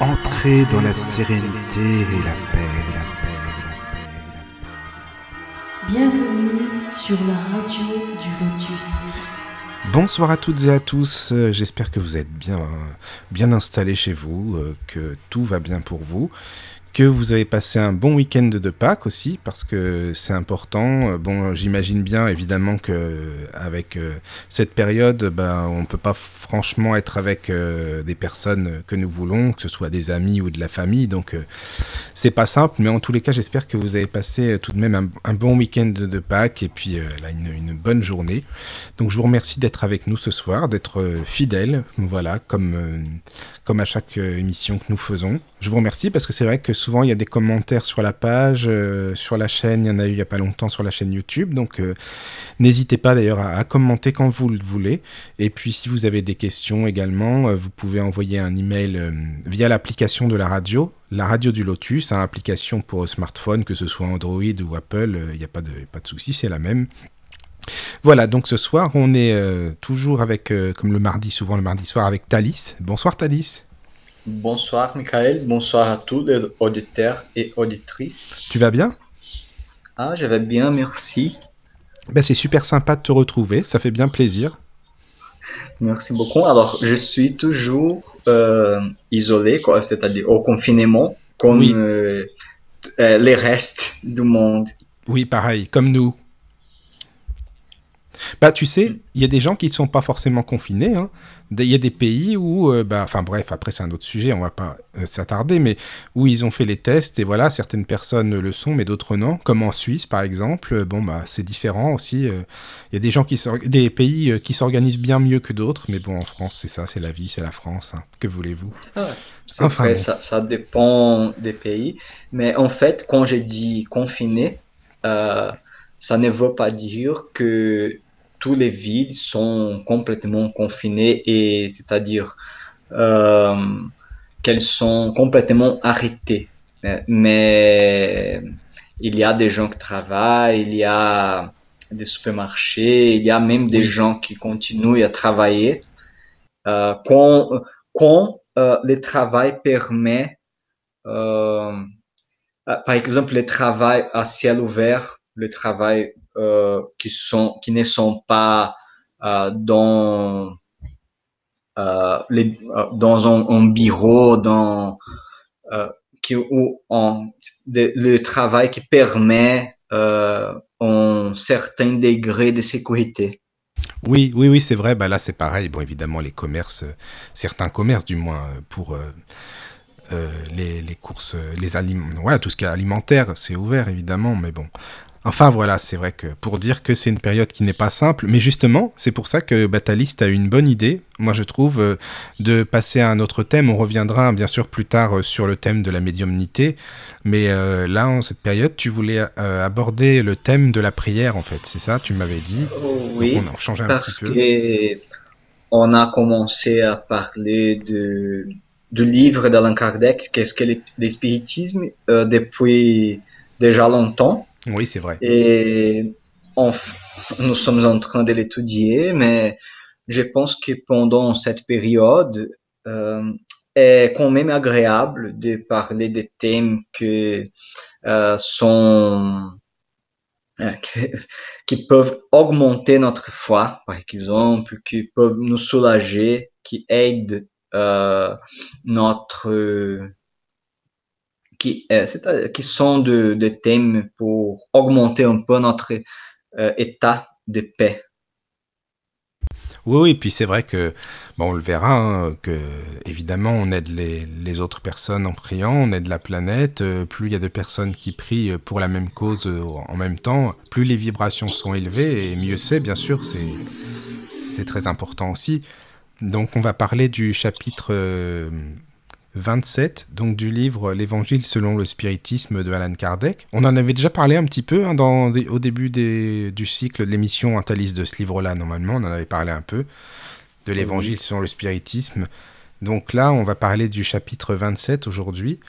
Entrez dans la sérénité et la paix, la paix, la paix, la paix. Bienvenue sur la radio du Lotus. Bonsoir à toutes et à tous, euh, j'espère que vous êtes bien, bien installés chez vous, euh, que tout va bien pour vous que vous avez passé un bon week-end de Pâques aussi, parce que c'est important. Bon, j'imagine bien évidemment que avec euh, cette période, ben, on peut pas franchement être avec euh, des personnes que nous voulons, que ce soit des amis ou de la famille, donc euh, c'est pas simple. Mais en tous les cas, j'espère que vous avez passé tout de même un, bon week-end de Pâques et puis une, une, bonne journée. Donc je vous remercie d'être avec nous ce soir, d'être fidèle, voilà, comme comme à chaque émission que nous faisons. Je vous remercie parce que c'est vrai que souvent il y a des commentaires sur la page, euh, sur la chaîne, il y en a eu il n'y a pas longtemps sur la chaîne YouTube, donc euh, n'hésitez pas d'ailleurs à, commenter quand vous le voulez. Et puis si vous avez des questions également, euh, vous pouvez envoyer un email via l'application de la radio, la radio du Lotus, hein, application pour smartphone, que ce soit Android ou Apple, il n'y a pas de, pas de souci, c'est la même. Voilà, donc ce soir, on est toujours avec, comme le mardi, souvent le mardi soir, avec Thalys. Bonsoir Thalys. Bonsoir Michael, bonsoir à tous les auditeurs et auditrices. Tu vas bien? Ah, je vais bien, merci. Ben, c'est super sympa de te retrouver, ça fait bien plaisir. Merci beaucoup. Alors, je suis toujours euh, isolé, c'est-à-dire au confinement, comme euh, euh, les restes du monde. Oui, pareil, comme nous. Bah, tu sais, il y a des gens qui ne sont pas forcément confinés. Hein. Il y a des pays où, euh, bah, enfin bref, après c'est un autre sujet, on va pas euh, s'attarder, mais où ils ont fait les tests et voilà, certaines personnes le sont, mais d'autres non. Comme en Suisse, par exemple. Bon, bah, c'est différent aussi. Euh. Il y a des gens qui des pays qui s'organisent bien mieux que d'autres, mais bon, en France, c'est ça, c'est la vie, c'est la France. Hein. Que voulez-vous? Ah vrai, ça, ça, dépend des pays. Mais en fait, quand j'ai dit confiné, ça ne veut pas dire que tous les villes sont complètement confinées et c'est-à-dire euh, qu'elles sont complètement arrêtées. Mais il y a des gens qui travaillent, il y a des supermarchés, il y a même des gens qui continuent à travailler. Euh, quand quand euh, le travail permet, euh, par exemple, le travail à ciel ouvert, le travail euh, qui, sont, qui ne sont pas euh, dans, euh, dans un, bureau, dans, qui, ou en, le travail qui permet un certain degré de sécurité. Oui, oui, oui, c'est vrai. Bah là, c'est pareil. Bon, évidemment, les commerces, certains commerces, du moins, pour les, les, courses, les aliments, ouais, tout ce qui est alimentaire, c'est ouvert, évidemment. Mais bon, Enfin voilà, c'est vrai que pour dire que c'est une période qui n'est pas simple, mais justement, c'est pour ça que Bataliste a une bonne idée, moi je trouve, euh, de passer à un autre thème. On reviendra bien sûr plus tard euh, sur le thème de la médiumnité, mais euh, là, en cette période, tu voulais aborder le thème de la prière, en fait, c'est ça, tu m'avais dit? Oui, on a changé un parce petit peu. on a commencé à parler de, du livre d'Alain Kardec, qu'est-ce que l'espiritisme, depuis déjà longtemps. Oui, c'est vrai. Et nous sommes en train de l'étudier, mais je pense que pendant cette période, euh, est quand même agréable de parler des thèmes que euh, sont euh, qui peuvent augmenter notre foi, par exemple, qui peuvent nous soulager, qui aident euh, notre qui, euh, qui sont des de thèmes pour augmenter un peu notre euh, état de paix. Oui, oui, puis c'est vrai que, bon, on le verra, hein, que évidemment on aide les, les, autres personnes en priant, on aide la planète, euh, plus il y a de personnes qui prient pour la même cause en même temps, plus les vibrations sont élevées, et mieux c'est, bien sûr, c'est très important aussi. Donc on va parler du chapitre 27, donc du livre L'Évangile selon le spiritisme de Alan Kardec. On en avait déjà parlé un petit peu hein, dans, au début du cycle de l'émission Antalis de ce livre-là, normalement, on en avait parlé un peu, de l'Évangile selon le spiritisme. Donc là, on va parler du chapitre 27 aujourd'hui,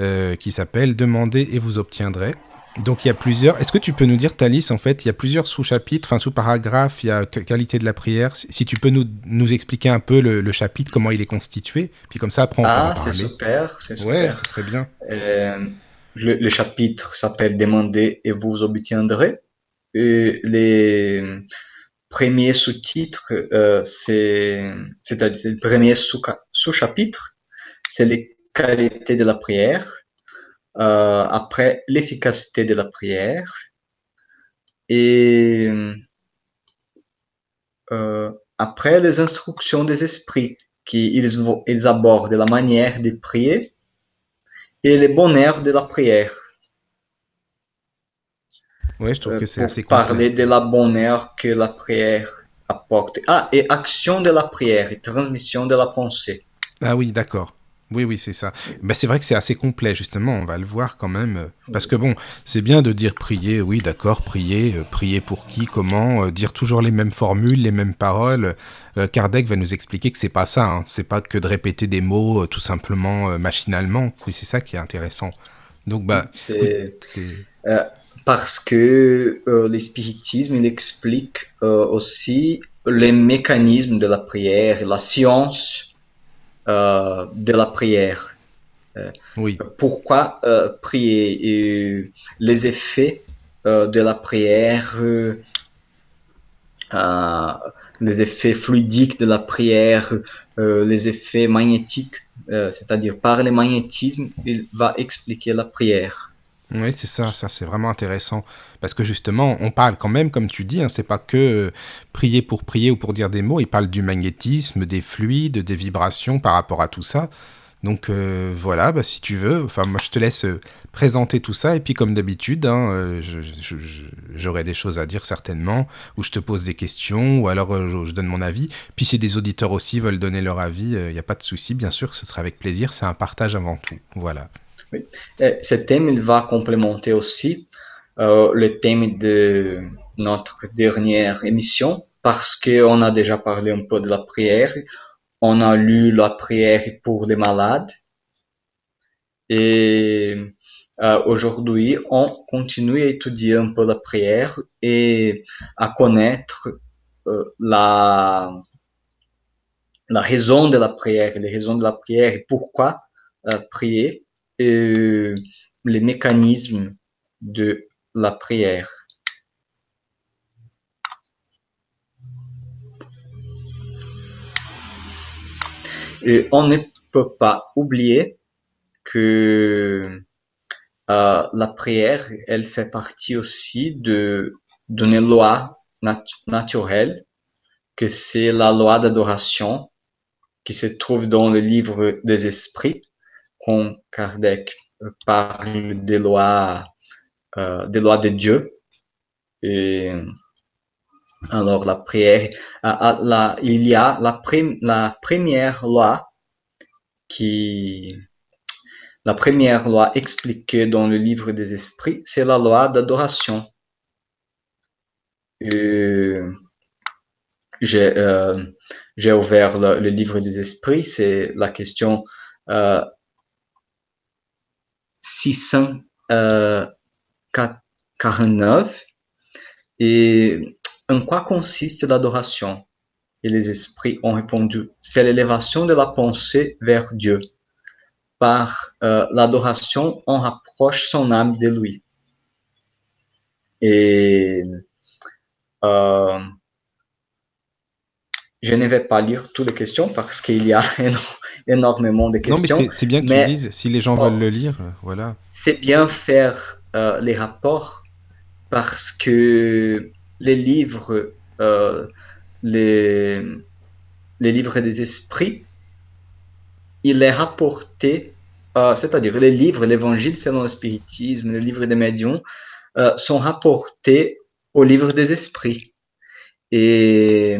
euh, qui s'appelle Demandez et vous obtiendrez. Donc il y a plusieurs. Est-ce que tu peux nous dire, Thalys, en fait, il y a plusieurs sous-chapitres, enfin sous-paragraphes, il y a qualité de la prière. Si tu peux nous, nous expliquer un peu le, chapitre, comment il est constitué, puis comme ça après on ah, c'est super, c'est super. Ouais, ça serait bien. Euh, le, chapitre s'appelle Demandez et vous obtiendrez. Et les premiers sous-titres, euh, c'est, c'est-à-dire le premier sous-chapitre, c'est les qualités de la prière. Euh, après l'efficacité de la prière et euh, après les instructions des esprits qui ils, abordent la manière de prier et les bonheurs de la prière. Oui, je trouve que c'est euh, assez Parler de la bonheur que la prière apporte. Ah, et action de la prière et transmission de la pensée. Ah oui, d'accord. Oui, oui, c'est ça. Ben, c'est vrai que c'est assez complet, justement, on va le voir quand même. Parce que bon, c'est bien de dire prier, oui, d'accord, prier, euh, prier pour qui, comment, euh, dire toujours les mêmes formules, les mêmes paroles. Euh, Kardec va nous expliquer que c'est pas ça, hein. c'est pas que de répéter des mots tout simplement machinalement, et c'est ça qui est intéressant. Donc, bah. C'est. parce que l'espiritisme, il explique aussi les mécanismes de la prière, la science euh, de la prière. Euh, oui. Pourquoi euh, prier Les effets de la prière, les effets fluidiques de la prière, les effets magnétiques, c'est-à-dire par le magnétisme, il va expliquer la prière. Oui, c'est ça, ça c'est vraiment intéressant. Parce que justement, on parle quand même, comme tu dis, hein, c'est pas que euh, prier pour prier ou pour dire des mots, il parle du magnétisme, des fluides, des vibrations par rapport à tout ça. Donc euh, voilà, bah, si tu veux, enfin moi je te laisse euh, présenter tout ça et puis comme d'habitude, hein, j'aurai des choses à dire certainement, ou je te pose des questions, ou alors je donne mon avis. Puis si des auditeurs aussi veulent donner leur avis, il n'y a pas de souci, bien sûr, ce sera avec plaisir, c'est un partage avant tout. Voilà. Oui. Ce thème, va complémenter aussi euh, le thème de notre dernière émission parce qu'on a déjà parlé un peu de la prière. On a lu la prière pour les malades. Et euh, aujourd'hui, on continue à étudier un peu la prière et à connaître euh, la, la raison de la prière, les raisons de la prière et pourquoi prier les mécanismes de la prière. Et on ne peut pas oublier que euh, la prière, elle fait partie aussi de d'une loi naturelle, que c'est la loi d'adoration qui se trouve dans le livre des esprits quand Kardec parle des lois, euh, des lois de Dieu. Alors la prière, la, il y a la, la première loi qui, la première loi expliquée dans le livre des esprits, c'est la loi d'adoration. Euh, j'ai ouvert le, livre des esprits, c'est la question euh, 649. Et en quoi consiste l'adoration? Et les esprits ont répondu, c'est l'élévation de la pensée vers Dieu. Par euh, l'adoration, on rapproche son âme de lui. Et euh, je ne vais pas lire toutes les questions parce qu'il y a énormément de questions. Non, mais c'est bien que tu le dises. Si les gens veulent le lire, voilà. C'est bien faire euh, les rapports parce que les livres, euh, les, les livres des esprits, il est rapporté, euh, c'est-à-dire les livres, l'évangile selon le spiritisme, les livres des médiums, sont rapportés au livre des esprits. Et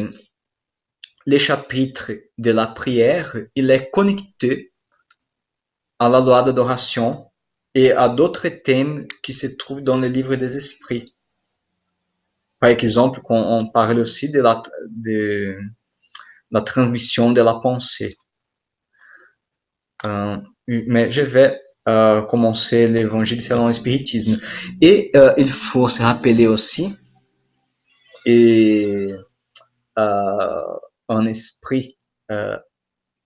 les chapitres de la prière, il est connecté à la loi d'adoration et à d'autres thèmes qui se trouvent dans le livre des esprits. Par exemple, on parle aussi de la, de la transmission de la pensée. Euh, mais je vais euh, commencer l'évangile selon l'espiritisme. Et euh, il faut se rappeler aussi, et un esprit euh,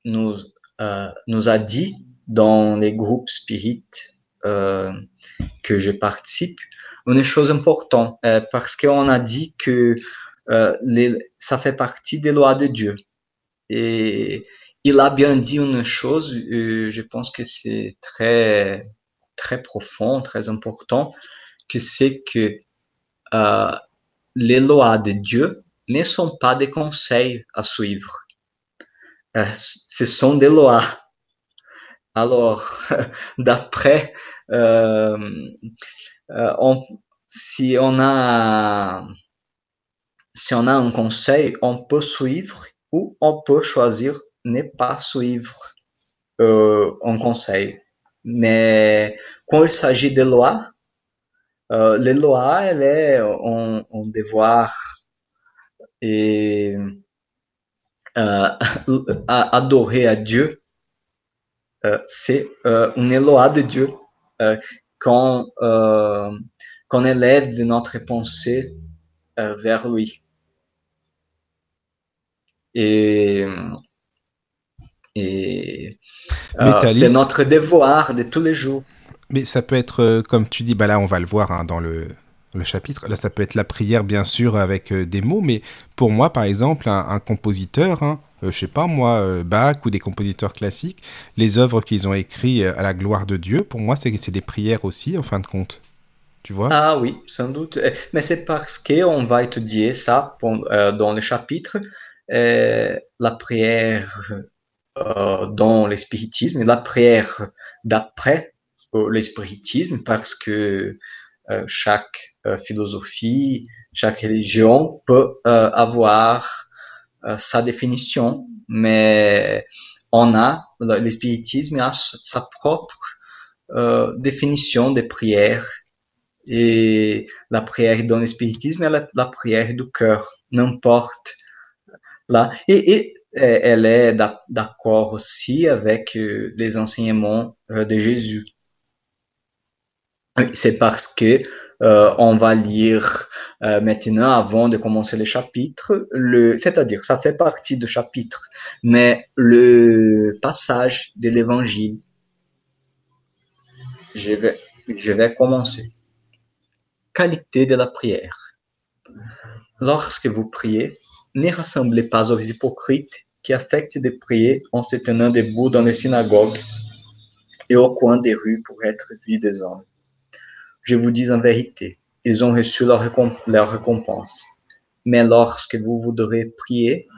nous, euh, nous a dit dans les groupes spirites euh, que je participe, une chose importante, parce qu'on a dit que ça fait partie des lois de Dieu. Et il a bien dit une chose, je pense que c'est très, très profond, très important, que c'est que les lois de Dieu ne sont pas des conseils à suivre. Ce sont des lois. Alors, d'après, euh, on, si on a un conseil, on peut suivre ou on peut choisir ne pas suivre euh, un conseil. Mais quand il s'agit de lois, euh, les lois, elles est un devoir et euh, adorer à Dieu, euh, c'est euh, une loi de Dieu euh, qu'on euh, qu'on élève notre pensée vers lui. Et, c'est notre devoir de tous les jours. mais ça peut être, comme tu dis, bah là on va le voir hein, dans le, le chapitre, là ça peut être la prière bien sûr avec euh, des mots, mais pour moi par exemple, un, compositeur, hein, euh, je sais pas moi, euh, Bach ou des compositeurs classiques, les œuvres qu'ils ont écrites euh, à la gloire de Dieu, pour moi c'est des prières aussi en fin de compte, tu vois? Ah oui, sans doute. Mais c'est parce qu'on va étudier ça dans le chapitre, la prière dans le spiritisme et la prière d'après euh, le spiritisme, parce que chaque philosophie, chaque religion peut euh, avoir euh, sa définition, mais on a, le, le spiritisme a sa propre euh, définition des prières et la prière dans le spiritisme est la, prière du cœur, n'importe là. Et, euh, elle est d'ac- d'accord aussi avec euh, les enseignements euh, de Jésus. C'est parce que euh, on va lire euh, maintenant, avant de commencer le chapitre, le, c'est-à-dire ça fait partie du chapitre, mais le passage de l'évangile, je vais, je vais commencer. Qualité de la prière. Lorsque vous priez, ne rassemblez pas aux hypocrites qui affectent de prier en se tenant debout dans les synagogues et au coin des rues pour être vus des hommes. Je vous dis en vérité, ils ont reçu leur, récomp- leur récompense. Mais lorsque vous voudrez prier,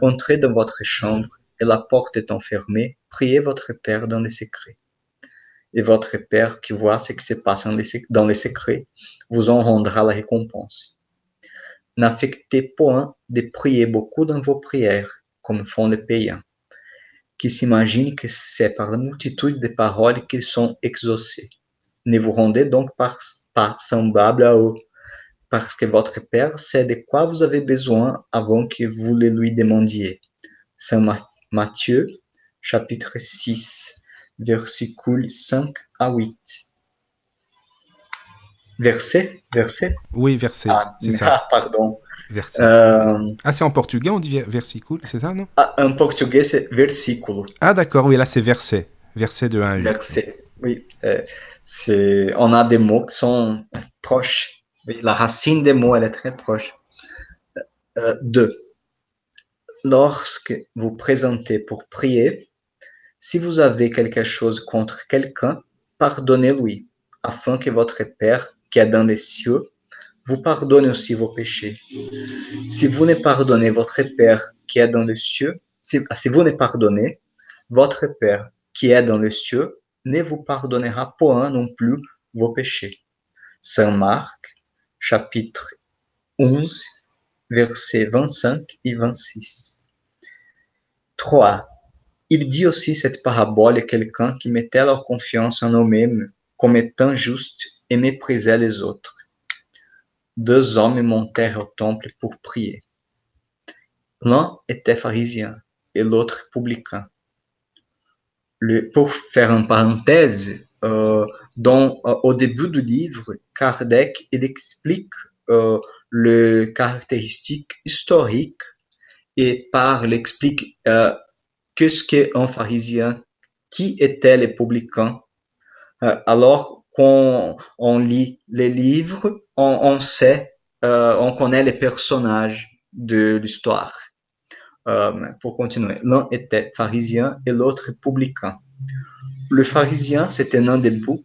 entrez dans votre chambre et la porte étant fermée, priez votre Père dans les secrets. Et votre Père qui voit ce qui se passe dans les sec- dans les secrets vous en rendra la récompense. N'affectez point de prier beaucoup dans vos prières, comme font les païens, qui s'imaginent que c'est par la multitude de paroles qu'ils sont exaucés. Ne vous rendez donc pas, pas semblable à eux, parce que votre Père sait de quoi vous avez besoin avant que vous le lui demandiez. Saint Ma- Matthieu, chapitre 6, versicules 5 à 8. Verset, verset? Oui, verset, Ah, c'est ça, ah, pardon. Euh, Ah, c'est en portugais, on dit ver- versicule, c'est ça, non? ah, en portugais, c'est versículo. Ah d'accord, oui, là c'est verset, verset de 1 à 8. Verset. Oui, euh, on a des mots qui sont proches. La racine des mots, elle est très proche. Euh, deux. Lorsque vous présentez pour prier, si vous avez quelque chose contre quelqu'un, pardonnez-lui, afin que votre Père, qui est dans les cieux, vous pardonne aussi vos péchés. Si vous ne pardonnez votre Père qui est dans les cieux, si, si vous ne pardonnez, votre Père qui est dans les cieux ne vous pardonnera point non plus vos péchés. Saint Marc, chapitre 11, versets 25 et 26. 3. Il dit aussi cette parabole à quelqu'un qui mettait leur confiance en eux-mêmes comme étant juste et méprisait les autres. Deux hommes montèrent au temple pour prier. L'un était pharisien et l'autre publicain. Pour faire une parenthèse, dans, au début du livre, Kardec il explique le caractéristique historique et parle, explique qu'est-ce qu'est un pharisien, qui étaient les publicains. alors quand on lit les livres, on, on sait, on connaît les personnages de l'histoire. Euh, pour continuer, l'un était pharisien et l'autre publicain. Le pharisien, c'était un debout,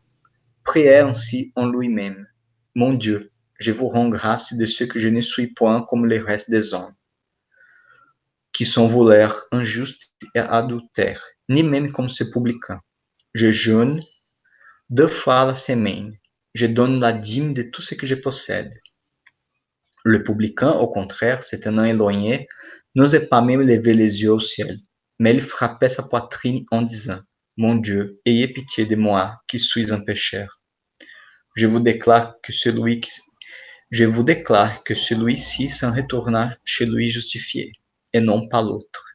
priait ainsi en lui-même. Mon Dieu, je vous rends grâce de ce que je ne suis point comme le reste des hommes, qui sont voleurs, injustes et adultères, ni même comme ce publicain. Je jeûne deux fois la semaine. Je donne la dîme de tout ce que je possède. Le publicain, au contraire, s'était éloigné n'osait pas même lever les yeux au ciel, mais il frappait sa poitrine en disant, Mon Dieu, ayez pitié de moi, qui suis un pécheur. Je vous déclare que celui qui, je vous déclare que celui-ci s'en retourna chez lui justifié, et non pas l'autre.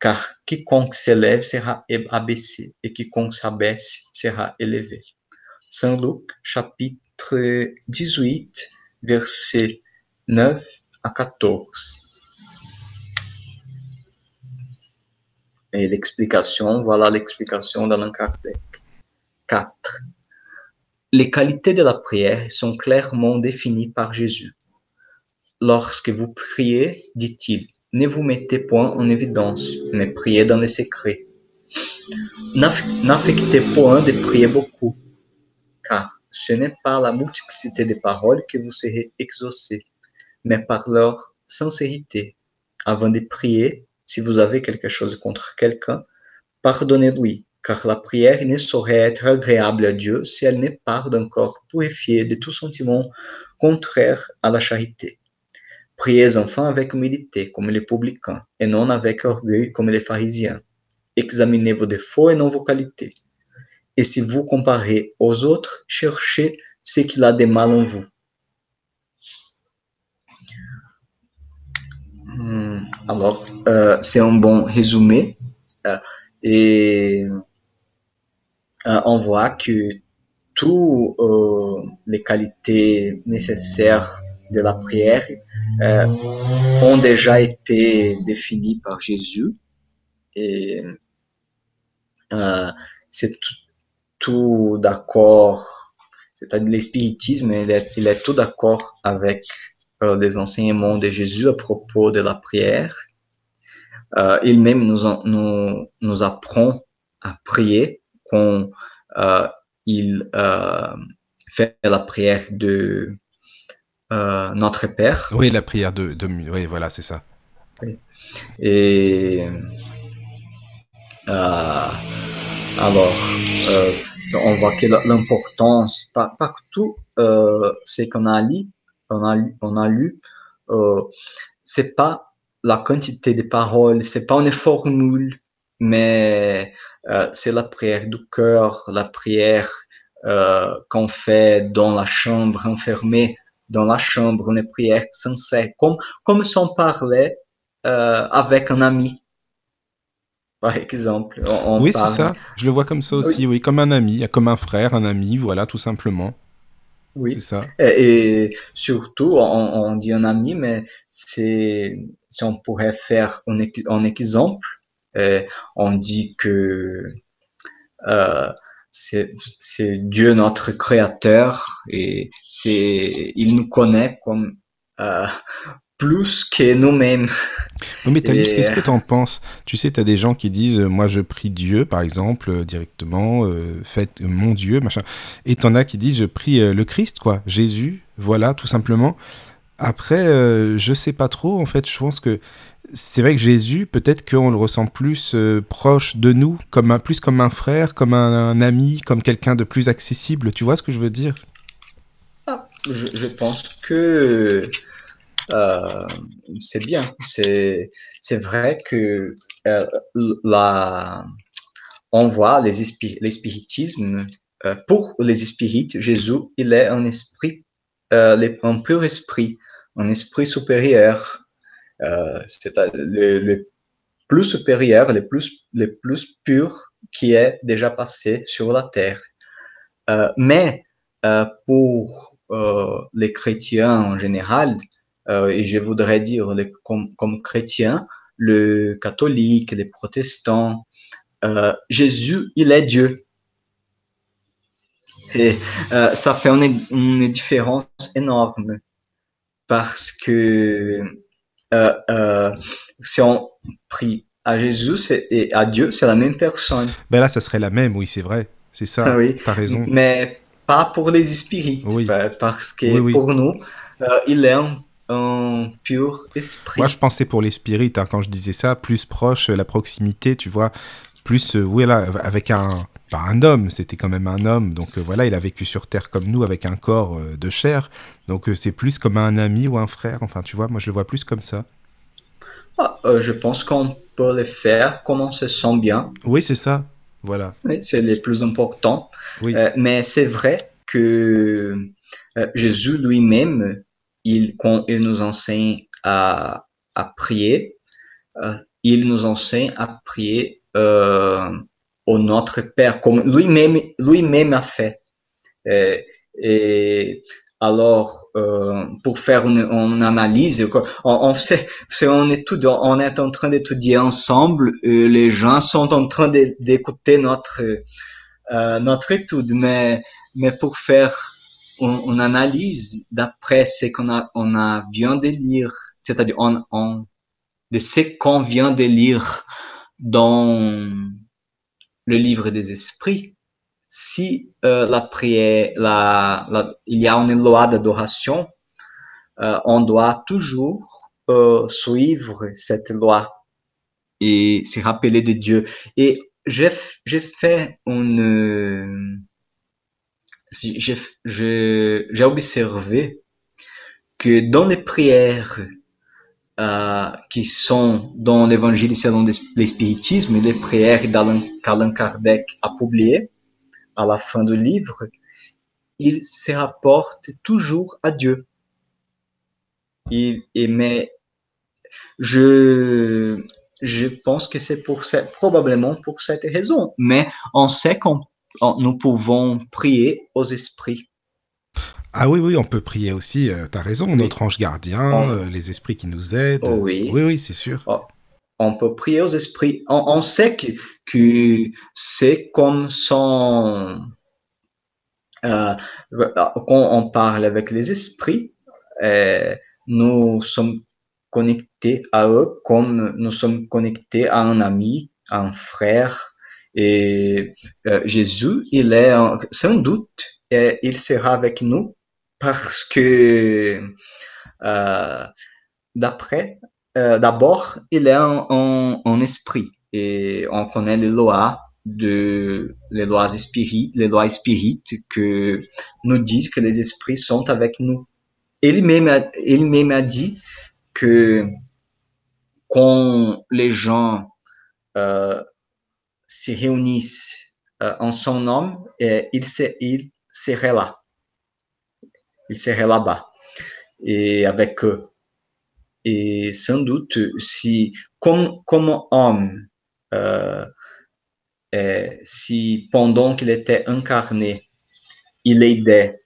Car quiconque s'élève sera abaissé, et quiconque s'abaisse sera élevé. Saint Luc, chapitre 18, versets 9 à 14. Et l'explication, voilà l'explication d'Alain Kardec. 4. Les qualités de la prière sont clairement définies par Jésus. Lorsque vous priez, dit-il, ne vous mettez point en évidence, mais priez dans les secrets. N'affectez point de prier beaucoup, car ce n'est pas la multiplicité des paroles que vous serez exaucés, mais par leur sincérité. Avant de prier, si vous avez quelque chose contre quelqu'un, pardonnez-lui, car la prière ne saurait être agréable à Dieu si elle n'est part d'un corps purifié de tout sentiment contraire à la charité. Priez enfin avec humilité, comme les publicains, et non avec orgueil, comme les pharisiens. Examinez vos défauts et non vos qualités. Et si vous comparez aux autres, cherchez ce qu'il a de mal en vous. Alors, euh, c'est un bon résumé. Euh, et euh, on voit que toutes les qualités nécessaires de la prière ont déjà été définies par Jésus. Et c'est tout, d'accord. C'est-à-dire l'espiritisme, il est tout d'accord avec des enseignements de Jésus à propos de la prière. Euh, il même nous, nous, nous, apprend à prier quand euh, il euh, fait la prière de Notre Père. Oui, la prière de, de oui, voilà, c'est ça. Et alors, on voit que l'importance partout, c'est qu'on a lu on a, on a lu, euh, c'est pas la quantité de paroles, c'est pas une formule, mais euh, c'est la prière du cœur, la prière euh, qu'on fait dans la chambre, enfermée dans la chambre, une prière sincère, comme, comme si on parlait euh, avec un ami. Par exemple. oui, c'est ça. Je le vois comme ça aussi, oui, comme un ami, comme un frère, un ami, voilà, tout simplement. Oui. C'est ça. Et, surtout, on, dit un ami, mais c'est si on pourrait faire un, un exemple, on dit que euh, c'est Dieu notre créateur et c'est il nous connaît comme euh, plus que nous-mêmes. mais Thalys, qu'est-ce que tu en penses? Tu sais, tu as des gens qui disent euh, Moi, je prie Dieu, par exemple, euh, directement, euh, faites mon Dieu, machin. Et tu en as qui disent Je prie le Christ, quoi, Jésus, voilà, tout simplement. Après, je sais pas trop, en fait, je pense que c'est vrai que Jésus, peut-être qu'on le ressent plus proche de nous, comme un, plus comme un frère, comme un, ami, comme quelqu'un de plus accessible. Tu vois ce que je veux dire? Ah, je, pense que euh, c'est bien. C'est vrai que euh, on voit les spiritismes euh, pour les spirites Jésus il est un esprit un pur esprit un esprit supérieur c'est le, le, plus supérieur le plus le plus pur qui est déjà passé sur la terre mais pour les chrétiens en général, et je voudrais dire comme, comme chrétiens, le catholique, les protestants, Jésus, il est Dieu. Et ça fait une, une différence énorme parce que euh, euh, si on prie à Jésus et à Dieu, c'est la même personne. Ben là, ça serait la même, oui, c'est vrai. C'est ça. Ah oui. T'as raison. Mais pas pour les esprits. Oui. Parce que pour nous, euh, il est un, pur esprit. Moi, je pensais pour les spirites, hein, quand je disais ça, plus proche, la proximité, tu vois, plus, oui, là, avec un, pas un homme, c'était quand même un homme, donc euh, voilà, il a vécu sur Terre comme nous, avec un corps euh, de chair, donc euh, c'est plus comme un ami ou un frère, enfin tu vois, moi je le vois plus comme ça. Ah, je pense qu'on peut le faire comme on se sent bien. Oui, c'est ça, voilà. c'est le plus important. Oui. mais c'est vrai que Jésus lui-même, il, quand il nous enseigne à, à prier, il nous enseigne à prier au Notre Père, comme lui-même lui-même a fait. Et, et alors, euh, pour faire une, une analyse, on, on, sait, on, étudie, on est en train d'étudier ensemble, euh, les gens sont en train d'écouter notre euh, notre étude, mais mais pour faire une, une analyse d'après ce qu'on a on a vient de lire, c'est-à-dire on, on de ce qu'on vient de lire dans le livre des esprits, si euh, la prière, la, la, il y a une loi d'adoration, euh, on doit toujours euh, suivre cette loi et se rappeler de Dieu. Et j'ai fait une... J'ai observé que dans les prières euh, qui sont dans l'évangile selon l'espiritisme, les prières qu'Alain Kardec a publiées à la fin du livre, il se rapporte toujours à Dieu. Et mais je, je pense que c'est probablement pour cette raison. Mais on sait qu'on nous pouvons prier aux esprits. Ah oui, oui, on peut prier aussi, euh, tu as raison, notre ange gardien, euh, les esprits qui nous aident. Oh oui, oui, oui c'est sûr. Oh, on peut prier aux esprits. On, sait que, que c'est comme son... Euh, quand on parle avec les esprits, nous sommes connectés à eux comme nous sommes connectés à un ami, à un frère. Et Jésus, il est sans doute, il sera avec nous parce que euh, d'après, euh, d'abord, il est un, esprit et on connaît les lois de les lois spirites, les lois spirites que nous disent que les esprits sont avec nous. Il même a, il même dit que quand les gens euh, se réunissent en son nom, il, il serait là il serait là-bas et avec eux. Et sans doute, si comme, comme homme, euh, si pendant qu'il était incarné, il aidait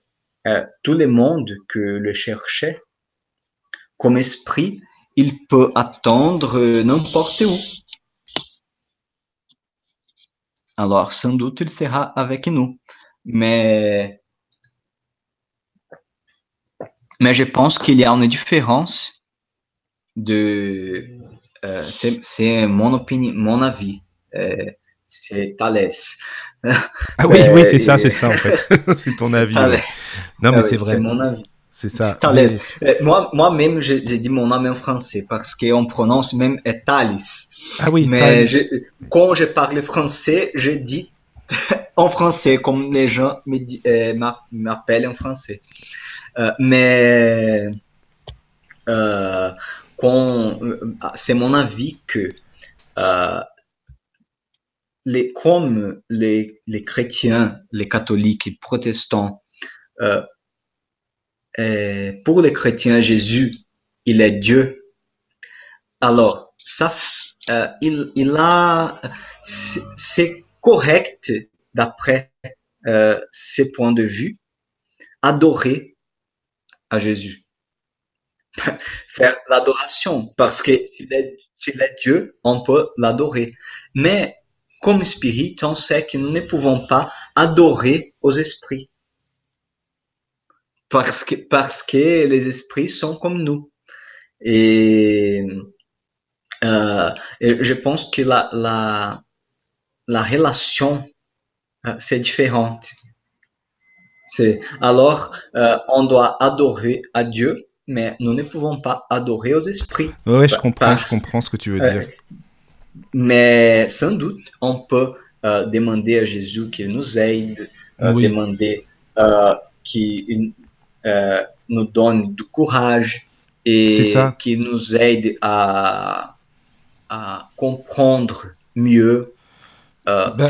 tout le monde que le cherchait, comme esprit, il peut attendre n'importe où. Alors, sans doute, il sera avec nous. Mais mais je pense qu'il y a une différence de. Euh, c'est mon opinion, mon avis. Euh, c'est Thalès. Ah oui, oui, c'est ça, c'est ça en fait. c'est ton avis. Non, mais ah c'est vrai. C'est mon avis. C'est ça. Thalès. Euh, moi, moi-même, j'ai dit mon nom en français parce qu'on prononce même Thalès. Ah oui, Mais je, quand je parle français, je dis en français, comme les gens m'appellent en français. Euh, mais euh, c'est mon avis que euh, les, comme les, les, chrétiens, les catholiques, les protestants, pour les chrétiens, Jésus, il est Dieu. Alors, ça, il, il a, c'est correct d'après euh, ces points de vue, adorer à Jésus. Faire l'adoration, parce que s'il est, est, Dieu, on peut l'adorer. Mais comme spirit, on sait que nous ne pouvons pas adorer aux esprits. Parce que, parce que les esprits sont comme nous. Et, euh, je pense que la, la, la relation, euh, c'est différente. C'est, alors, euh, on doit adorer à Dieu, mais nous ne pouvons pas adorer aux esprits. Oui, je comprends, je comprends ce que tu veux dire. mais sans doute, on peut demander à Jésus qu'il nous aide, demander qu'il nous donne du courage et qu'il nous aide à, à comprendre mieux euh, bah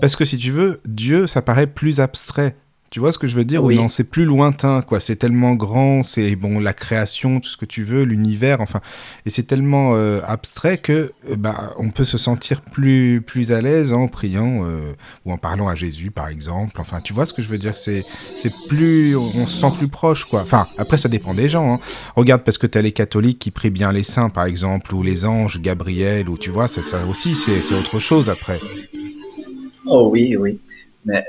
parce que si tu veux, Dieu, ça paraît plus abstrait. Tu vois ce que je veux dire oui. non, c'est plus lointain, quoi. C'est tellement grand, c'est bon, la création, tout ce que tu veux, l'univers, enfin, et c'est tellement euh, abstrait que euh, bah, on peut se sentir plus plus à l'aise en priant ou en parlant à Jésus, par exemple. Enfin, tu vois ce que je veux dire? C'est c'est plus, on se sent plus proche, quoi. Enfin, après, ça dépend des gens. Hein. Regarde, parce que tu as les catholiques qui prient bien les saints, par exemple, ou les anges, Gabriel, ou tu vois, ça, ça aussi, c'est autre chose après. Oh oui, oui, mais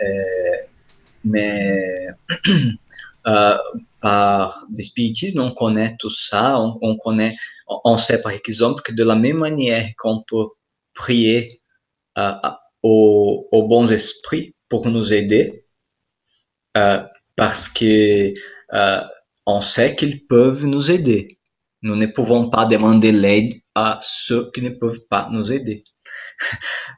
mais euh, par le on connaît tout ça, on, connaît, on sait par exemple que de la même manière qu'on peut prier euh, aux, bons esprits pour nous aider, euh, parce que on sait qu'ils peuvent nous aider. Nous ne pouvons pas demander l'aide à ceux qui ne peuvent pas nous aider.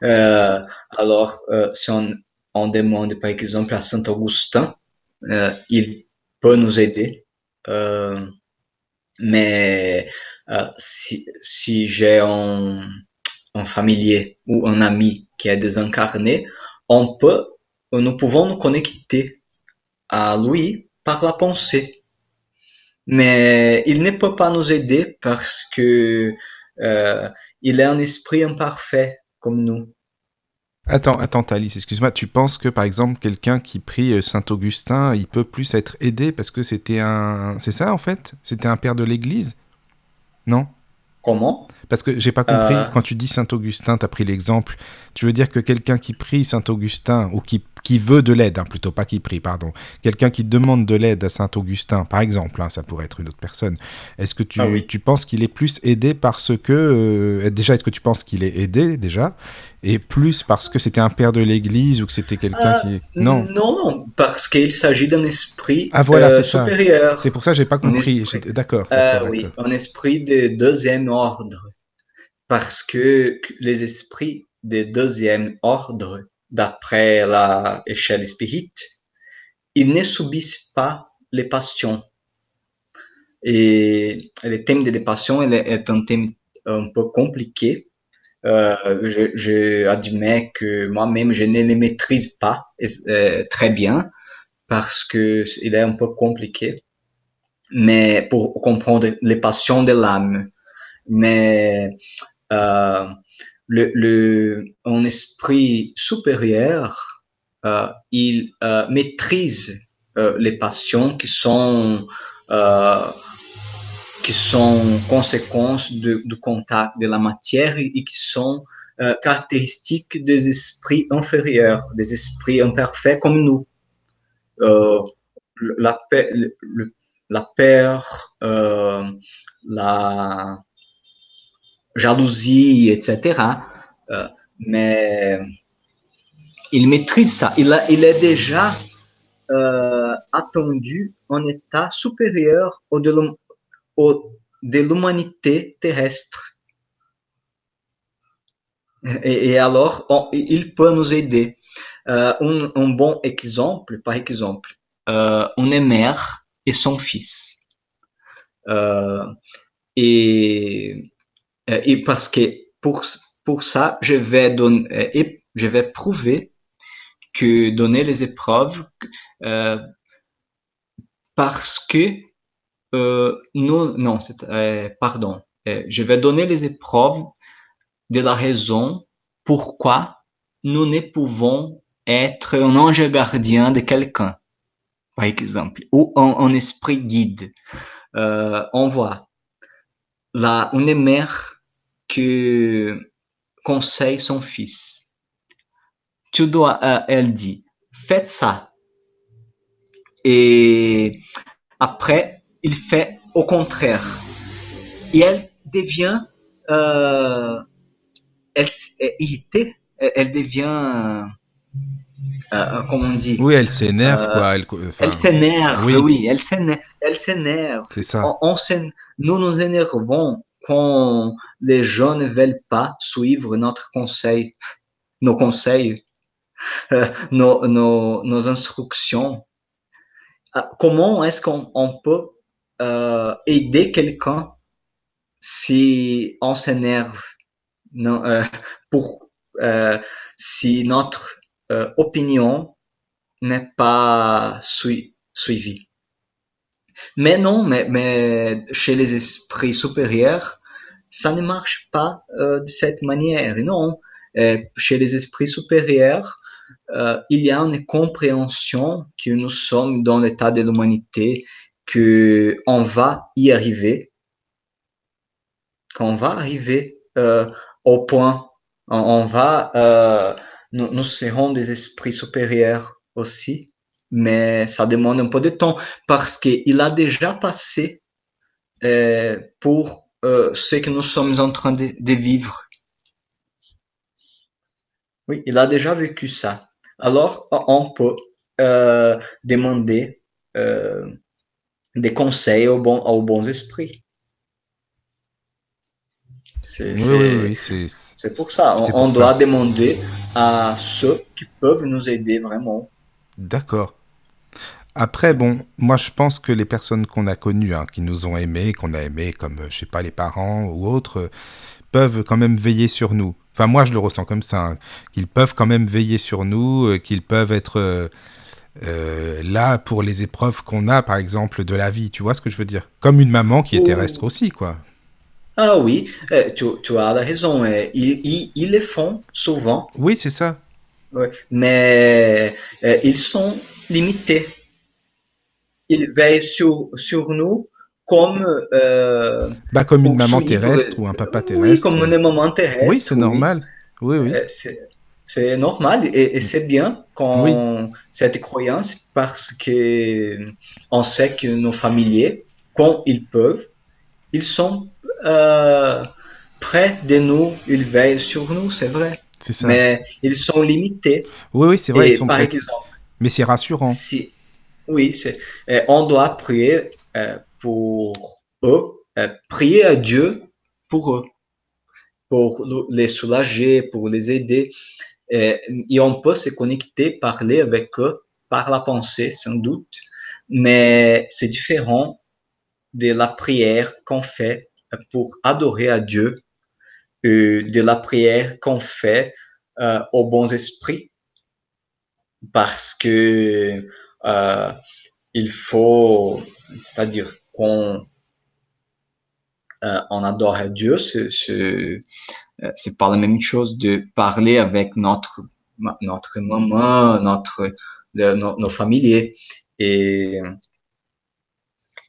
alors, si on, on demande par exemple à Saint Augustin, euh, il peut nous aider. Euh, mais euh, si, j'ai un, un, familier ou un ami qui est désincarné, on peut, nous pouvons nous connecter à lui par la pensée. Mais il ne peut pas nous aider parce que il est un esprit imparfait comme nous. Attends, attends, Thalys, excuse-moi. Tu penses que, par exemple, quelqu'un qui prie euh, Saint-Augustin, il peut plus être aidé parce que c'était un... C'est ça, en fait? C'était un père de l'Église? Non? Comment? Parce que j'ai pas compris, euh. quand tu dis Saint-Augustin, tu as pris l'exemple, tu veux dire que quelqu'un qui prie Saint-Augustin, ou qui, qui veut de l'aide, hein, plutôt pas qui prie, pardon, quelqu'un qui demande de l'aide à Saint-Augustin, par exemple, hein, ça pourrait être une autre personne, est-ce que tu, ah tu penses qu'il est plus aidé parce que, euh, déjà, est-ce que tu penses qu'il est aidé, déjà? Et plus parce que c'était un père de l'Église ou que c'était quelqu'un euh, qui... Non. non, non, parce qu'il s'agit d'un esprit ah, voilà, euh, supérieur. C'est pour ça que j'ai pas compris. D'accord. Euh, oui, un esprit de deuxième ordre. Parce que les esprits de deuxième ordre, d'après l'échelle spirit, ils ne subissent pas les passions. Et le thème des passions est un thème un peu compliqué euh, je, je, admets que moi-même, je ne les maîtrise pas euh, très bien parce que il est un peu compliqué. Mais pour comprendre les passions de l'âme, mais euh, le, le, un esprit supérieur, euh, il euh, maîtrise euh, les passions qui sont qui sont conséquences du contact de la matière et, qui sont caractéristiques des esprits inférieurs, des esprits imparfaits comme nous. La, la peur, la jalousie, etc. Euh, mais il maîtrise ça. Il, a, il est déjà euh, attendu en état supérieur au, de de l'humanité terrestre. Et, alors, il peut nous aider. Euh, un, bon exemple, par exemple, euh, une mère et son fils. Et, et parce que pour, pour ça, je vais, donner, je vais prouver que donner les épreuves, parce que euh, nous, non, euh, pardon, euh, je vais donner les épreuves de la raison pourquoi nous ne pouvons être un ange gardien de quelqu'un, par exemple, ou un, esprit guide. Euh, on voit là une mère qui conseille son fils. Tu dois, euh, elle dit, faites ça. Et après, il fait au contraire. Et elle devient, euh, elle, irritée, elle devient euh, comment on dit? Oui, elle s'énerve, quoi. Elle, elle s'énerve, oui. elle s'énerve. Elle s'énerve. C'est ça. On, nous nous énervons quand les gens ne veulent pas suivre notre conseil, nos conseils, euh, nos, instructions. comment est-ce qu'on on peut euh, aider quelqu'un si on s'énerve? Non, pour si notre euh, opinion n'est pas suivie. Mais non, mais, chez les esprits supérieurs, ça ne marche pas euh, de cette manière. Non, euh, chez les esprits supérieurs, il y a une compréhension que nous sommes dans l'état de l'humanité, que on va y arriver, qu'on va arriver au point, on, va nous, serons des esprits supérieurs aussi, mais ça demande un peu de temps parce qu'il a déjà passé euh, pour euh, ce que nous sommes en train de, vivre. Oui, il a déjà vécu ça. Alors, on peut euh, demander des conseils aux bons, aux bons esprits. C'est oui, oui, pour ça. On, doit demander à ceux qui peuvent nous aider vraiment. D'accord. Après, bon, moi je pense que les personnes qu'on a connues, hein, qui nous ont aimés, qu'on a aimés, comme, je sais pas, les parents ou autres, peuvent quand même veiller sur nous. Enfin, moi je le ressens comme ça, hein, qu'ils peuvent quand même veiller sur nous, euh, qu'ils peuvent être euh, euh, là pour les épreuves qu'on a, par exemple, de la vie, tu vois ce que je veux dire? Comme une maman qui est terrestre aussi, quoi. Ah oui, euh, tu, tu, as raison. Euh, ils, ils, le font souvent. Oui, c'est ça. Mais euh, ils sont limités. Ils veillent sur, sur nous comme... bah, comme une maman terrestre ou un papa terrestre. Oui, comme une maman terrestre. Oui, c'est normal. Oui, oui. c'est normal et, et c'est bien quand cette croyance parce que on sait que nos familiers, quand ils peuvent, ils sont euh, près de nous, ils veillent sur nous, c'est vrai. C'est ça. Mais ils sont limités. Oui, oui, c'est vrai. ils sont par exemple, mais c'est rassurant. Si, oui, c'est. On doit prier euh, pour eux, euh, prier à Dieu pour eux, pour les soulager, pour les aider. Et, et on peut se connecter, parler avec eux par la pensée, sans doute, mais c'est différent de la prière qu'on fait pour adorer à Dieu, euh, de la prière qu'on fait euh, aux bons esprits, parce que euh, il faut, c'est-à-dire qu'on on adore Dieu, c'est pas la même chose de parler avec notre notre maman, notre nos, familiers et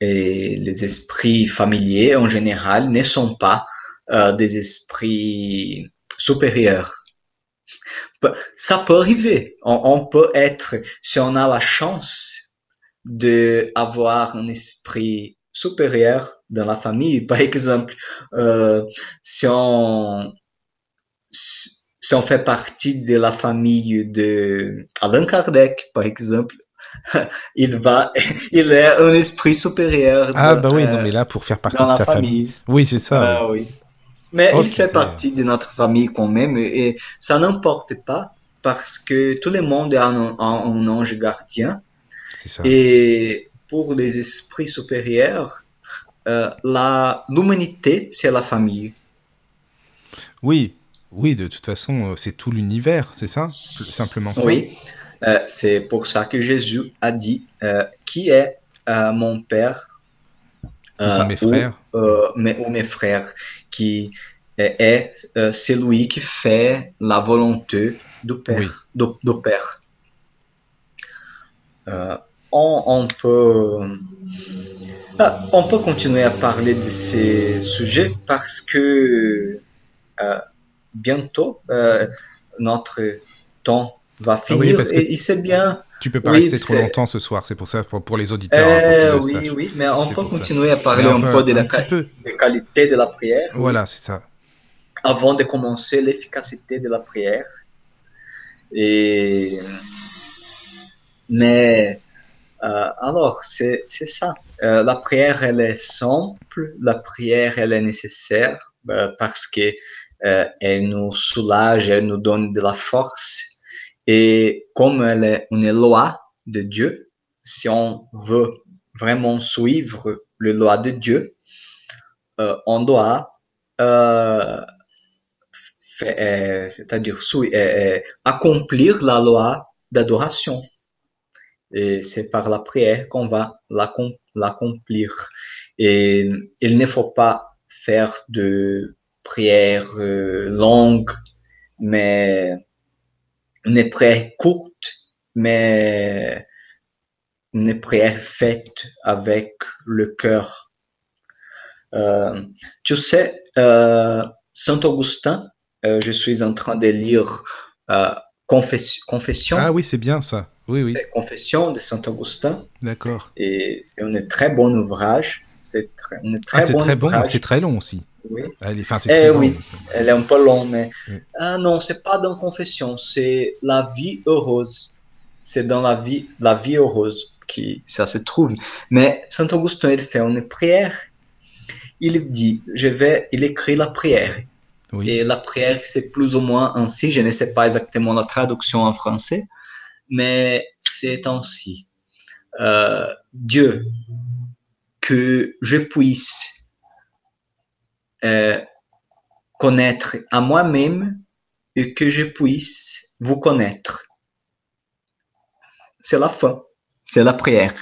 et les esprits familiers en général ne sont pas euh, des esprits supérieurs. Ça peut arriver. On, peut être, si on a la chance de avoir un esprit supérieur dans la famille, par exemple, euh, si on si on fait partie de la famille de Allan Kardec, par exemple, il va, il est un esprit supérieur. Ah bah oui, non mais là pour faire partie de sa famille. Oui, c'est ça. Ah, oui. Mais il fait partie de notre famille quand même et ça n'importe pas parce que tout le monde a un, ange gardien. C'est ça. Et pour les esprits supérieurs, euh, l'humanité c'est la famille. Oui, oui, de toute façon, euh, c'est tout l'univers, c'est ça? Simplement ça? Oui. Euh, c'est pour ça que Jésus a dit euh, Qui est mon Père? Qui sont mes frères mes, ou mes frères Qui est celui qui fait la volonté du Père. Du, Père. on, peut on peut continuer à parler de ces sujets parce que bientôt notre temps va ah finir et, c'est bien. Tu peux pas rester trop longtemps ce soir, c'est pour ça, pour, les auditeurs. Hein, oui, oui, mais on peut continuer à parler un, peu, de la qualité de la prière. Voilà, c'est ça avant de commencer l'efficacité de la prière. Et, mais euh, alors, c'est ça. Euh, la prière, elle est simple, la prière, elle est nécessaire euh, parce que elle nous soulage, elle nous donne de la force. Et comme elle est une loi de Dieu, si on veut vraiment suivre le loi de Dieu, on doit euh, c'est-à-dire euh, euh, accomplir la loi d'adoration. Et c'est par la prière qu'on va l'accomplir. Et il ne faut pas faire de prières longues, mais une prière courte, mais une prière faite avec le cœur. tu sais, Saint Augustin, euh, je suis en train de lire euh, Confession. Ah oui, c'est bien ça. Oui, oui. Confession de Saint Augustin. D'accord. Et c'est un très bon ouvrage. C'est très, très, ah, c'est très bon. C'est très long aussi. Oui. Enfin, c'est eh, oui, elle est un peu longue, mais ah, non, c'est pas dans Confession, c'est la vie heureuse. C'est dans la vie, la vie heureuse qui ça se trouve. Mais Saint Augustin, il fait une prière. Il dit, je vais, il écrit la prière. Et la prière, c'est plus ou moins ainsi. Je ne sais pas exactement la traduction en français, mais c'est ainsi. Euh, Dieu, que je puisse euh, connaître à moi-même et que je puisse vous connaître. C'est la fin, c'est la prière.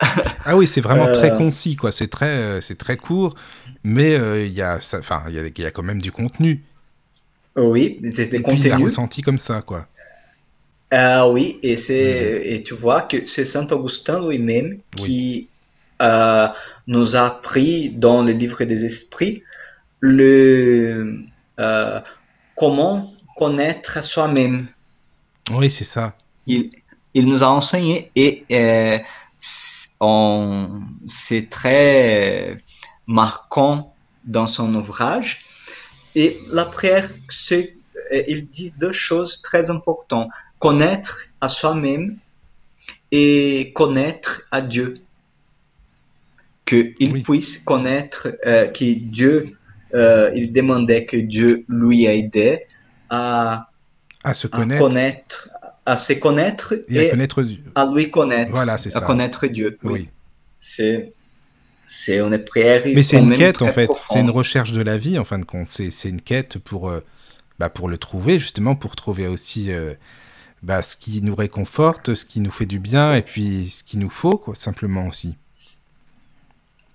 ah oui, c'est vraiment très euh. concis, quoi. C'est très, c'est très court mais euh, il y, a, enfin, il y, a, quand même du contenu. Oui, c'est des contenus. il ressenti comme ça, quoi. Ah oui, et, c'est, et tu vois que c'est Saint Augustin lui-même qui euh, nous a appris dans le livre des esprits le, euh, comment connaître soi-même. Oui, c'est ça. Il, il nous a enseigné et c'est très marquant dans son ouvrage. Et la prière, euh, il dit deux choses très importantes. Connaître à soi-même et connaître à Dieu. Qu'il puisse connaître, euh, que Dieu, euh, il demandait que Dieu lui aide à, à se connaître. À, connaître, à se connaître et, à, connaître à lui connaître. Voilà, c'est ça. À connaître Dieu. Oui. C'est c'est une Mais c'est une quête en fait, c'est une recherche de la vie en fin de compte. C'est une quête pour, euh, bah, pour le trouver justement, pour trouver aussi euh, bah, ce qui nous réconforte, ce qui nous fait du bien et puis ce qu'il nous faut quoi, simplement aussi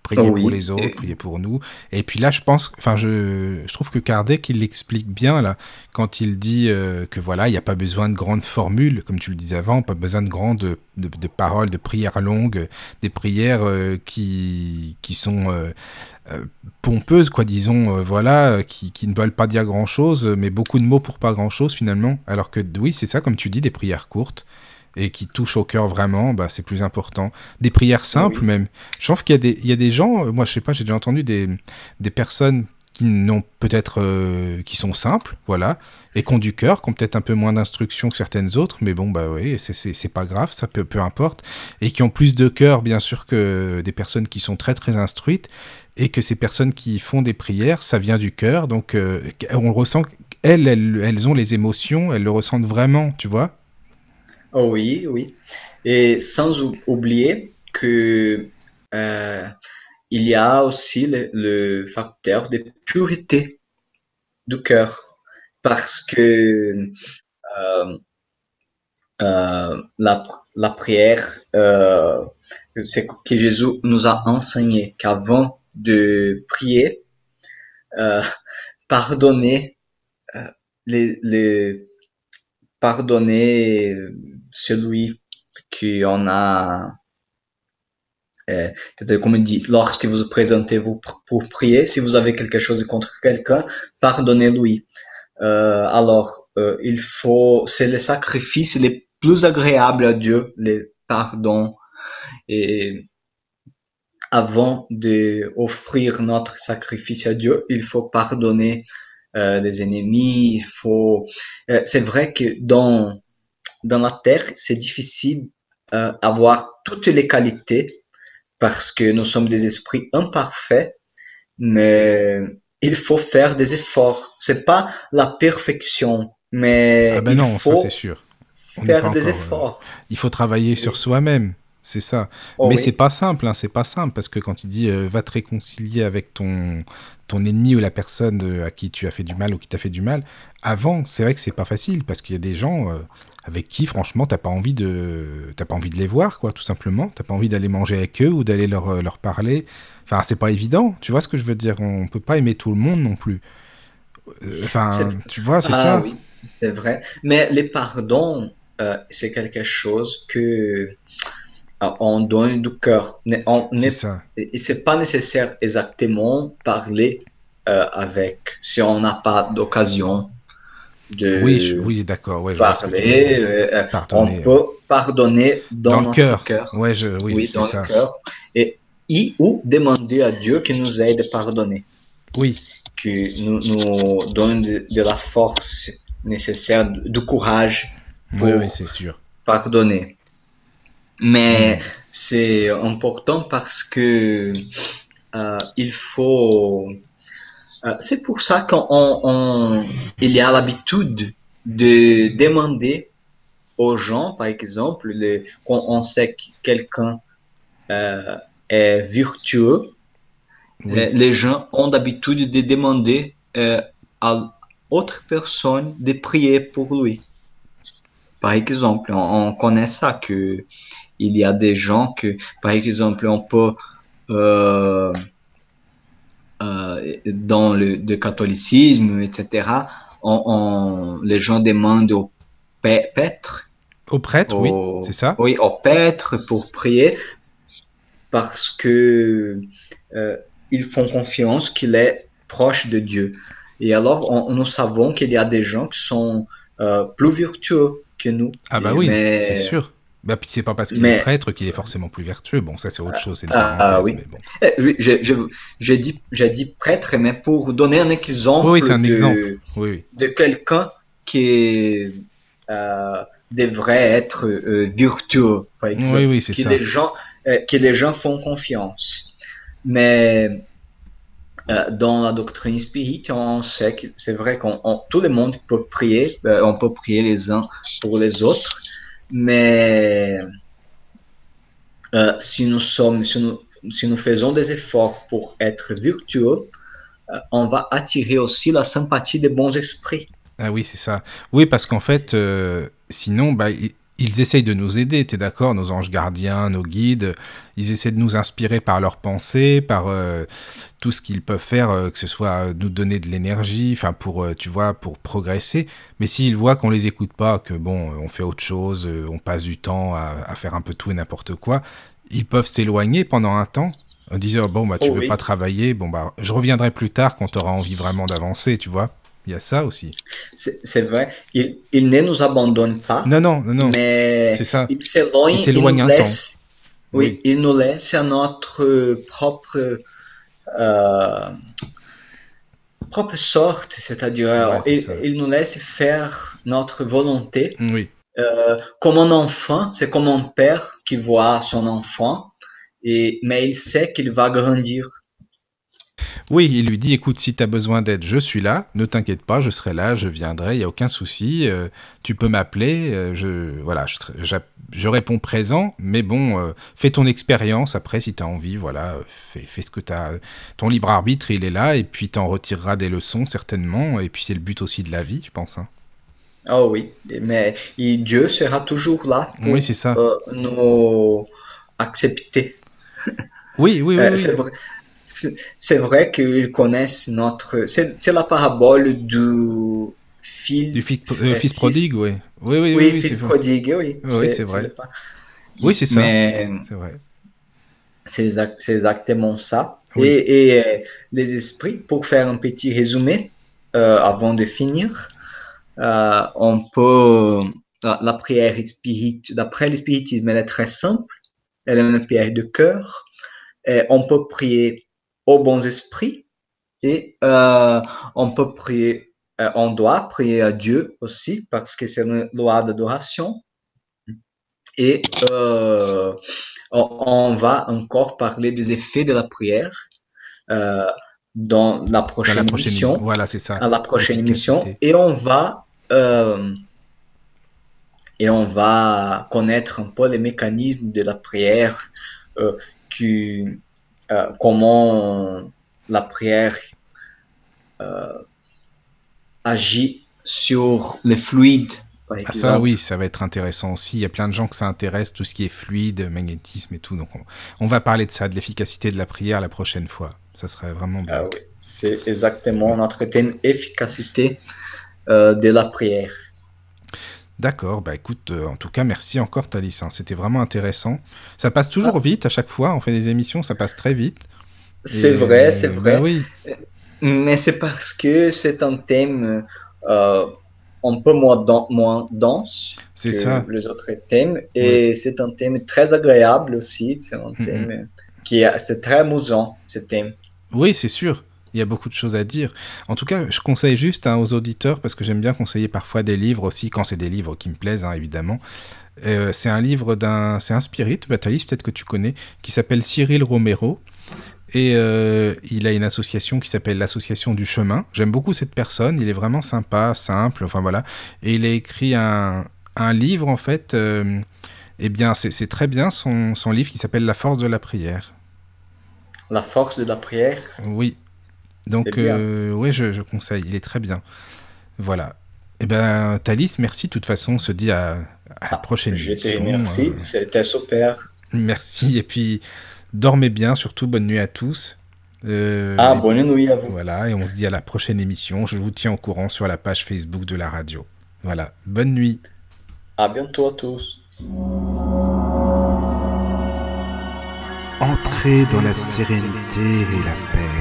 prier pour les autres, prier pour nous. Et puis là, je pense, enfin, je, je trouve que Kardec, il l'explique bien, là, quand il dit euh, que voilà, il n'y a pas besoin de grandes formules, comme tu le disais avant, pas besoin de grandes de, de, paroles, de prières longues, des prières euh, qui, qui sont euh, pompeuses, quoi, disons, voilà, qui, qui ne veulent pas dire grand-chose, mais beaucoup de mots pour pas grand-chose, finalement. Alors que, oui, c'est ça, comme tu dis, des prières courtes et qui touche au cœur vraiment, bah, c'est plus important. Des prières simples même. Je trouve qu'il y, a des, il y a des gens, moi je sais pas, j'ai déjà entendu des, des personnes qui n'ont peut-être euh, qui sont simples, voilà, et qui ont du cœur, qui ont peut-être un peu moins d'instruction que certaines autres, mais bon bah oui, c'est pas grave, ça peut peu importe, et qui ont plus de cœur bien sûr que des personnes qui sont très très instruites, et que ces personnes qui font des prières, ça vient du cœur, donc euh, on ressent elles, elles, elles ont les émotions, elles le ressentent vraiment, tu vois. Oh oui, oui. Et sans oublier que euh, il y a aussi le, facteur de pureté du cœur, parce que euh, euh, la, prière, c'est que Jésus nous a enseigné qu'avant de prier, pardonner les, les pardonner celui qu'on a, euh, comme il dit, lorsque vous présentez-vous pour prier, si vous avez quelque chose contre quelqu'un, pardonnez-lui. Euh, alors, euh, il faut, c'est le sacrifice les plus agréables à Dieu, les pardons. Et avant de offrir notre sacrifice à Dieu, il faut pardonner les ennemis. Il faut. C'est vrai que dans dans la terre, c'est difficile euh, avoir toutes les qualités parce que nous sommes des esprits imparfaits, mais il faut faire des efforts. C'est pas la perfection, mais ah ben il non, faut ça c'est sûr. On faire des encore, euh, efforts. Il faut travailler sur soi-même, c'est ça. Oh Mais oui. c'est pas simple, hein, c'est pas simple parce que quand il dit euh, va te réconcilier avec ton ton ennemi ou la personne euh, à qui tu as fait du mal ou qui t'a fait du mal, avant, c'est vrai que c'est pas facile parce qu'il y a des gens euh, avec qui franchement t'as pas envie de t'as pas envie de les voir quoi, tout simplement. T'as pas envie d'aller manger avec eux ou d'aller leur leur parler. Enfin, c'est pas évident. Tu vois ce que je veux dire? On peut pas aimer tout le monde non plus. Euh, Enfin, tu vois, c'est Ah ça. oui, c'est vrai. Mais les pardons, euh, c'est quelque chose que euh, on donne du cœur. On ça. et c'est pas nécessaire exactement parler euh, avec si on n'a pas d'occasion de Oui, je- oui, d'accord. Ouais, euh, Pardonner. on peut pardonner dans, Dans le cœur. cœur. Ouais, je, oui, Oui, c'est dans ça. le cœur. Et, et ou demander à Dieu qui nous aide à pardonner. Oui, qui nous, nous donne de, de la force nécessaire, du courage oui, pour oui, c'est sûr. pardonner. Mais c'est important parce que euh, il faut. Euh, c'est pour ça qu'on on- il y a l'habitude de demander aux gens, par exemple, le- quand on sait que quelqu'un euh, est vertueux, Oui. euh, les gens ont d'habitude de demander euh, à autre personne de prier pour lui. Par exemple, on, on connaît ça que il y a des gens que, par exemple, on peut euh, euh, dans le, le catholicisme, etc. On, on- les gens demandent au prêtre, Au prêtre, oui, c'est ça. oui, au prêtre pour prier parce que euh, ils font confiance qu'il est proche de Dieu. Et alors, on- nous savons qu'il y a des gens qui sont euh, plus vertueux que nous. Ah bah oui, c'est sûr. Bah puis c'est pas parce qu'il mais- est prêtre qu'il est forcément plus vertueux. Bon, ça c'est autre chose, c'est une Ah, parenthèse, oui. mais bon. Eh, oui, je- je- J'ai dit, prêtre, mais pour donner un exemple, Oui, un de, exemple. De quelqu'un qui euh, devrait être euh, par exemple. Oui, que ça. les gens euh, que les gens font confiance. Mais euh, dans la doctrine spirite, on sait que c'est vrai qu'on on- tout le monde peut prier, euh, on peut prier les uns pour les autres, mais euh, si nous sommes, si nous, si nous faisons des efforts pour être vertueux, euh, on va attirer aussi la sympathie des bons esprits. Ah oui, c'est ça. Oui, parce qu'en fait, euh, sinon, bah, ils essayent de nous aider, t'es d'accord Nos anges gardiens, nos guides, ils essaient de nous inspirer par leurs pensées, par euh, tout ce qu'ils peuvent faire, euh, que ce soit euh, nous donner de l'énergie, enfin pour, euh, tu vois, pour progresser. Mais s'ils voient qu'on les écoute pas, que bon, on fait autre chose, on passe du temps à, à faire un peu tout et n'importe quoi, ils peuvent s'éloigner pendant un temps en disant bon bah tu Oh veux oui. pas travailler, bon bah je reviendrai plus tard quand tu auras envie vraiment d'avancer, tu vois. Il y a ça aussi. C'est vrai, ils ne nous abandonnent pas, Non, non, non, non. mais ça. s'éloignent nous un temps. oui, Oui. ils nous laissent à notre propre, euh, propre sorte, c'est-à-dire Ouais, ils nous laissent faire notre volonté. Oui. Euh, comme un enfant, c'est comme un père qui voit son enfant, et, mais il sait qu'il va grandir. Oui, il lui dit écoute, si tu as besoin d'aide, je suis là, ne t'inquiète pas, je serai là, je viendrai, il n'y a aucun souci, euh, tu peux m'appeler, euh, je, voilà, je, je réponds présent, mais bon, euh, fais ton expérience après si tu as envie, voilà, fais, fais ce que tu as. Ton libre arbitre, il est là, et puis tu en retireras des leçons certainement, et puis c'est le but aussi de la vie, je pense. hein. Oh oui, mais et Dieu sera toujours là pour Oui, c'est ça. nous accepter. Oui, oui, oui. Oui. c'est vrai, c'est vrai qu'ils connaissent notre. C'est la parabole du fil. Du fils, euh, euh, fils fils- prodigue, oui. Oui, oui, oui, Oui, fils prodigue, oui. Oui, c'est vrai. Oui, c'est ça. C'est vrai. C'est exactement ça. Et, et, euh, les esprits, pour faire un petit résumé euh, avant de finir, on peut la, prière spirit, d'après le spiritisme, elle est très simple. Elle est une prière de cœur. Et on peut prier aux bons esprits et euh, on peut prier, euh, on doit prier à Dieu aussi parce que c'est une loi d'adoration. Et euh, on, va encore parler des effets de la prière dans la prochaine, dans la prochaine émission. Voilà, c'est ça. À la prochaine émission. Et on va et on va connaître un peu les mécanismes de la prière, qui, euh, comment la prière euh, agit sur les fluides. ah ça oui, ça va être intéressant aussi. Il y a plein de gens que ça intéresse, tout ce qui est fluide, magnétisme et tout. Donc on, va parler de ça, de l'efficacité de la prière la prochaine fois. Ça serait vraiment bien. Ah oui, c'est exactement notre thème, efficacité de la prière. D'accord, bah écoute, euh, en tout cas, merci encore Thalys, hein. c'était vraiment intéressant. Ça passe toujours ah. vite à chaque fois, on fait des émissions, ça passe très vite. C'est vrai, c'est vrai. Bah oui. Mais c'est parce que c'est un thème euh, un peu moins, moins dense que ça. les autres thèmes, et c'est un thème très agréable aussi, c'est un thème qui est, c'est très amusant, ce thème. Oui, c'est sûr. Il y a beaucoup de choses à dire. En tout cas, je conseille juste hein, aux auditeurs, parce que j'aime bien conseiller parfois des livres aussi, quand c'est des livres qui me plaisent, hein, évidemment. Euh, c'est un livre d'un. C'est un spirit, Batalis, peut-être que tu connais, qui s'appelle Cyril Romero. Et euh, il a une association qui s'appelle l'Association du Chemin. J'aime beaucoup cette personne, il est vraiment sympa, simple, enfin voilà. Et il a écrit un, un livre, en fait. Euh, eh bien, c'est très bien son, son livre qui s'appelle La force de la prière. La force de la prière? Oui, donc, euh, oui, je, conseille. Il est très bien. Voilà. Eh ben, Thalys, merci. De toute façon, on se dit à, la ah, prochaine te remercie. Euh, C'était super. Merci. Et puis, dormez bien. Surtout, bonne nuit à tous. Euh, ah, bonne nuit à vous. Voilà. Et on se dit à la prochaine émission. Je vous tiens au courant sur la page Facebook de la radio. Voilà. Bonne nuit. À bientôt à tous. Entrez dans la sérénité et la paix.